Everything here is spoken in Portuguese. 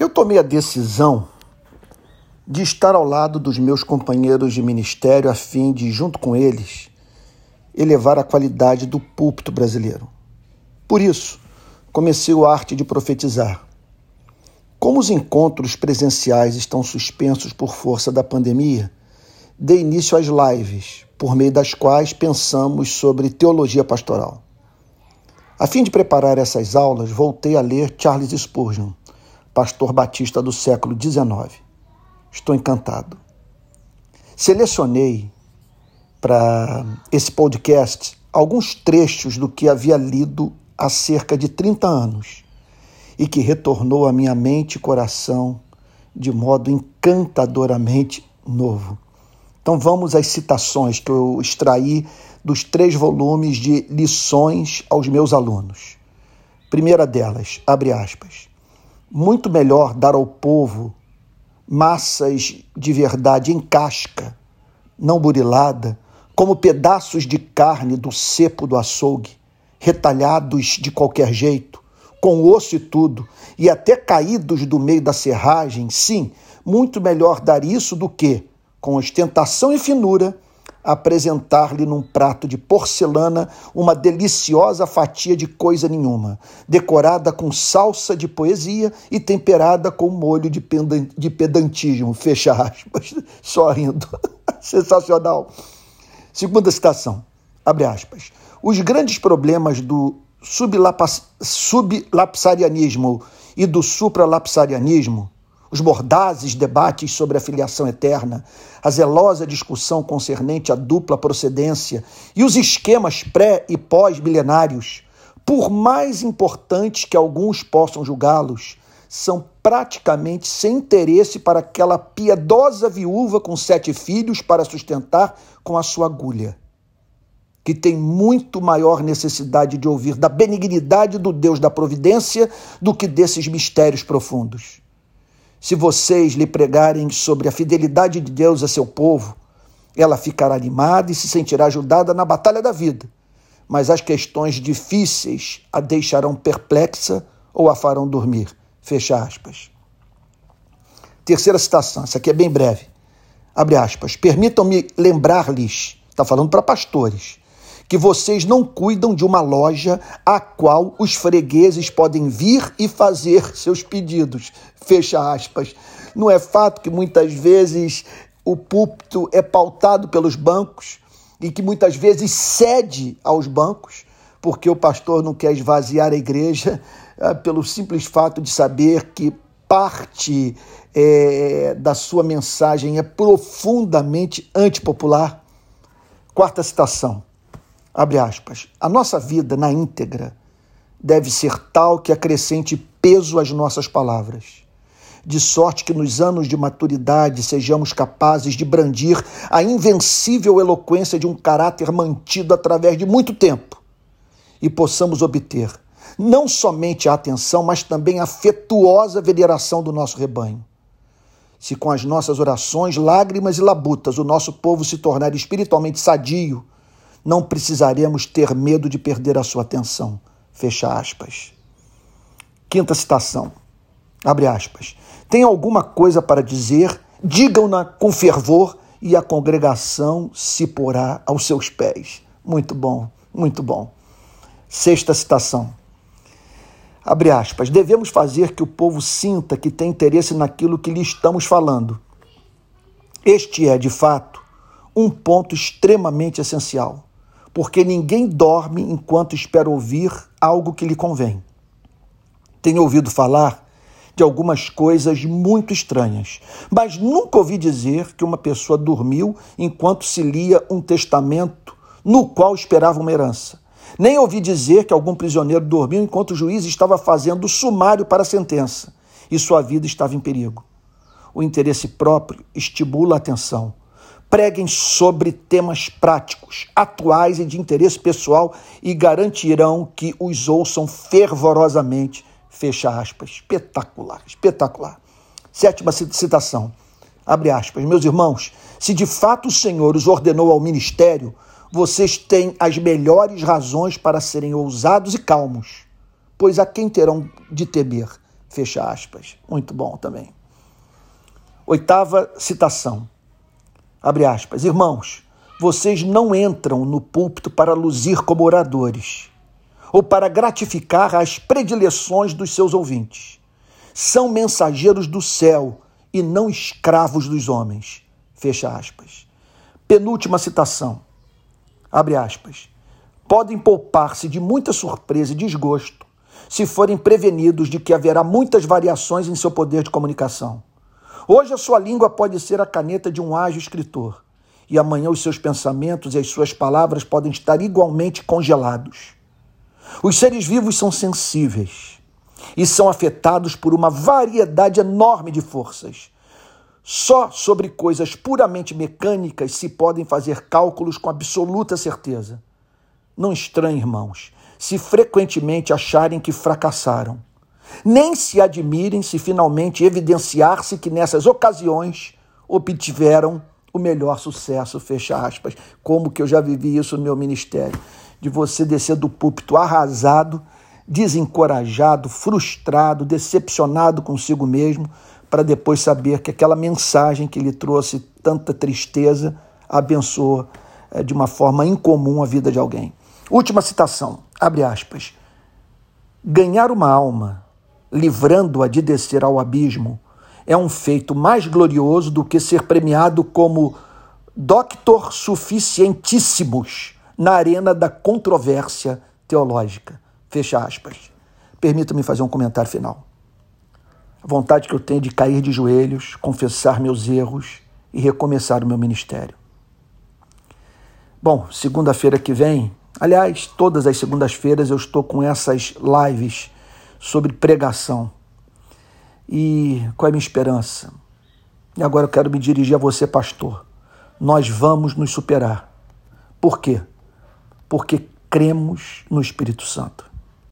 Eu tomei a decisão de estar ao lado dos meus companheiros de ministério a fim de, junto com eles, elevar a qualidade do púlpito brasileiro. Por isso, comecei o arte de profetizar. Como os encontros presenciais estão suspensos por força da pandemia, dei início às lives, por meio das quais pensamos sobre teologia pastoral. A fim de preparar essas aulas, voltei a ler Charles Spurgeon pastor batista do século XIX. Estou encantado. Selecionei para esse podcast alguns trechos do que havia lido há cerca de 30 anos e que retornou à minha mente e coração de modo encantadoramente novo. Então vamos às citações que eu extraí dos três volumes de lições aos meus alunos. Primeira delas, abre aspas muito melhor dar ao povo massas de verdade em casca, não burilada, como pedaços de carne do cepo do açougue, retalhados de qualquer jeito, com osso e tudo, e até caídos do meio da serragem, sim, muito melhor dar isso do que, com ostentação e finura, apresentar-lhe num prato de porcelana uma deliciosa fatia de coisa nenhuma, decorada com salsa de poesia e temperada com molho de, de pedantismo. Fecha aspas, só rindo. Sensacional. Segunda citação, abre aspas. Os grandes problemas do sublapsarianismo e do supralapsarianismo os mordazes debates sobre a filiação eterna, a zelosa discussão concernente à dupla procedência e os esquemas pré e pós-milenários, por mais importantes que alguns possam julgá-los, são praticamente sem interesse para aquela piedosa viúva com sete filhos para sustentar com a sua agulha, que tem muito maior necessidade de ouvir da benignidade do Deus da providência do que desses mistérios profundos. Se vocês lhe pregarem sobre a fidelidade de Deus a seu povo, ela ficará animada e se sentirá ajudada na batalha da vida. Mas as questões difíceis a deixarão perplexa ou a farão dormir. Fecha aspas. Terceira citação, essa aqui é bem breve. Abre aspas. Permitam-me lembrar-lhes, está falando para pastores, que vocês não cuidam de uma loja a qual os fregueses podem vir e fazer seus pedidos. Fecha aspas. Não é fato que muitas vezes o púlpito é pautado pelos bancos e que muitas vezes cede aos bancos, porque o pastor não quer esvaziar a igreja é, pelo simples fato de saber que parte é, da sua mensagem é profundamente antipopular. Quarta citação. Abre aspas. A nossa vida na íntegra deve ser tal que acrescente peso às nossas palavras, de sorte que nos anos de maturidade sejamos capazes de brandir a invencível eloquência de um caráter mantido através de muito tempo e possamos obter não somente a atenção, mas também a afetuosa veneração do nosso rebanho. Se com as nossas orações, lágrimas e labutas o nosso povo se tornar espiritualmente sadio, não precisaremos ter medo de perder a sua atenção. Fecha aspas. Quinta citação. Abre aspas. Tem alguma coisa para dizer? Digam-na com fervor e a congregação se porá aos seus pés. Muito bom, muito bom. Sexta citação. Abre aspas. Devemos fazer que o povo sinta que tem interesse naquilo que lhe estamos falando. Este é, de fato, um ponto extremamente essencial porque ninguém dorme enquanto espera ouvir algo que lhe convém. Tenho ouvido falar de algumas coisas muito estranhas, mas nunca ouvi dizer que uma pessoa dormiu enquanto se lia um testamento no qual esperava uma herança. Nem ouvi dizer que algum prisioneiro dormiu enquanto o juiz estava fazendo o sumário para a sentença e sua vida estava em perigo. O interesse próprio estimula a atenção preguem sobre temas práticos, atuais e de interesse pessoal e garantirão que os ouçam fervorosamente. Fecha aspas. Espetacular, espetacular. Sétima citação. Abre aspas. Meus irmãos, se de fato o Senhor os ordenou ao ministério, vocês têm as melhores razões para serem ousados e calmos, pois a quem terão de temer? Fecha aspas. Muito bom também. Oitava citação. Abre aspas. Irmãos, vocês não entram no púlpito para luzir como oradores ou para gratificar as predileções dos seus ouvintes. São mensageiros do céu e não escravos dos homens. Fecha aspas. Penúltima citação. Abre aspas. Podem poupar-se de muita surpresa e desgosto se forem prevenidos de que haverá muitas variações em seu poder de comunicação. Hoje a sua língua pode ser a caneta de um ágil escritor, e amanhã os seus pensamentos e as suas palavras podem estar igualmente congelados. Os seres vivos são sensíveis e são afetados por uma variedade enorme de forças. Só sobre coisas puramente mecânicas se podem fazer cálculos com absoluta certeza. Não estranhe, irmãos, se frequentemente acharem que fracassaram. Nem se admirem se finalmente evidenciar-se que nessas ocasiões obtiveram o melhor sucesso, fecha aspas. Como que eu já vivi isso no meu ministério de você descer do púlpito arrasado, desencorajado, frustrado, decepcionado consigo mesmo, para depois saber que aquela mensagem que lhe trouxe tanta tristeza abençoa é, de uma forma incomum a vida de alguém. Última citação, abre aspas. Ganhar uma alma, livrando-a de descer ao abismo, é um feito mais glorioso do que ser premiado como doctor suficientíssimos na arena da controvérsia teológica. Fecha aspas. Permita-me fazer um comentário final. A vontade que eu tenho de cair de joelhos, confessar meus erros e recomeçar o meu ministério. Bom, segunda-feira que vem, aliás, todas as segundas-feiras eu estou com essas lives sobre pregação. E qual é a minha esperança? E agora eu quero me dirigir a você, pastor. Nós vamos nos superar. Por quê? porque cremos no Espírito Santo.